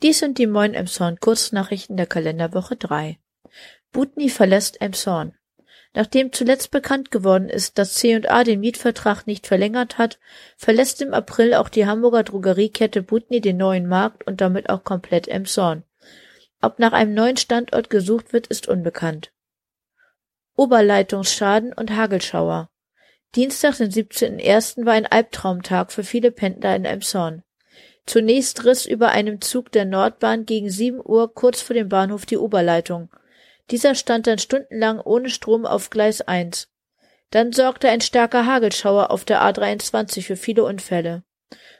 Dies sind die Moin Emshorn Kurznachrichten der Kalenderwoche 3. Butni verlässt Emshorn. Nachdem zuletzt bekannt geworden ist, dass C&A den Mietvertrag nicht verlängert hat, verlässt im April auch die Hamburger Drogeriekette Butni den neuen Markt und damit auch komplett Emshorn. Ob nach einem neuen Standort gesucht wird, ist unbekannt. Oberleitungsschaden und Hagelschauer. Dienstag, den 17.01. war ein Albtraumtag für viele Pendler in Emshorn. Zunächst riss über einem Zug der Nordbahn gegen sieben Uhr kurz vor dem Bahnhof die Oberleitung. Dieser stand dann stundenlang ohne Strom auf Gleis 1. Dann sorgte ein starker Hagelschauer auf der A23 für viele Unfälle.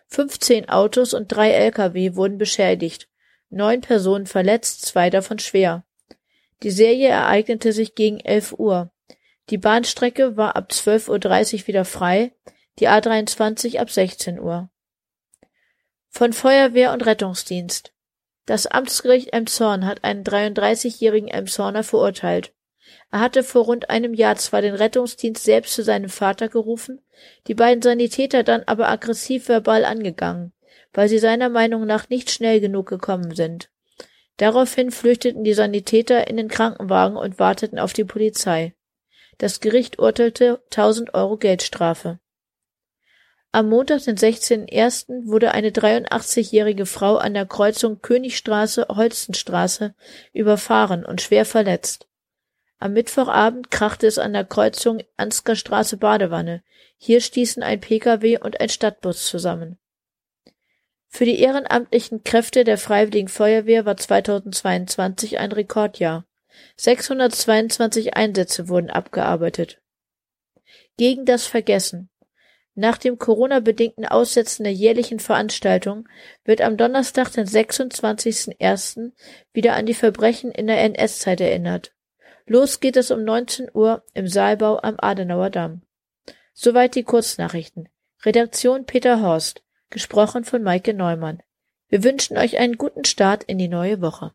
15 Autos und drei Lkw wurden beschädigt. Neun Personen verletzt, zwei davon schwer. Die Serie ereignete sich gegen 11 Uhr. Die Bahnstrecke war ab 12.30 Uhr wieder frei, die A23 ab 16 Uhr. Von Feuerwehr und Rettungsdienst. Das Amtsgericht Emshorn hat einen 33-jährigen Emshorner verurteilt. Er hatte vor rund einem Jahr zwar den Rettungsdienst selbst zu seinem Vater gerufen, die beiden Sanitäter dann aber aggressiv verbal angegangen, weil sie seiner Meinung nach nicht schnell genug gekommen sind. Daraufhin flüchteten die Sanitäter in den Krankenwagen und warteten auf die Polizei. Das Gericht urteilte 1000 Euro Geldstrafe. Am Montag, den 16.01., wurde eine 83-jährige Frau an der Kreuzung Königstraße-Holstenstraße überfahren und schwer verletzt. Am Mittwochabend krachte es an der Kreuzung Ansgarstraße-Badewanne. Hier stießen ein Pkw und ein Stadtbus zusammen. Für die ehrenamtlichen Kräfte der Freiwilligen Feuerwehr war 2022 ein Rekordjahr. 622 Einsätze wurden abgearbeitet. Gegen das Vergessen. Nach dem Corona-bedingten Aussetzen der jährlichen Veranstaltung wird am Donnerstag, den 26.01. wieder an die Verbrechen in der NS-Zeit erinnert. Los geht es um 19 Uhr im Saalbau am Adenauer Damm. Soweit die Kurznachrichten. Redaktion Peter Horst. Gesprochen von Maike Neumann. Wir wünschen euch einen guten Start in die neue Woche.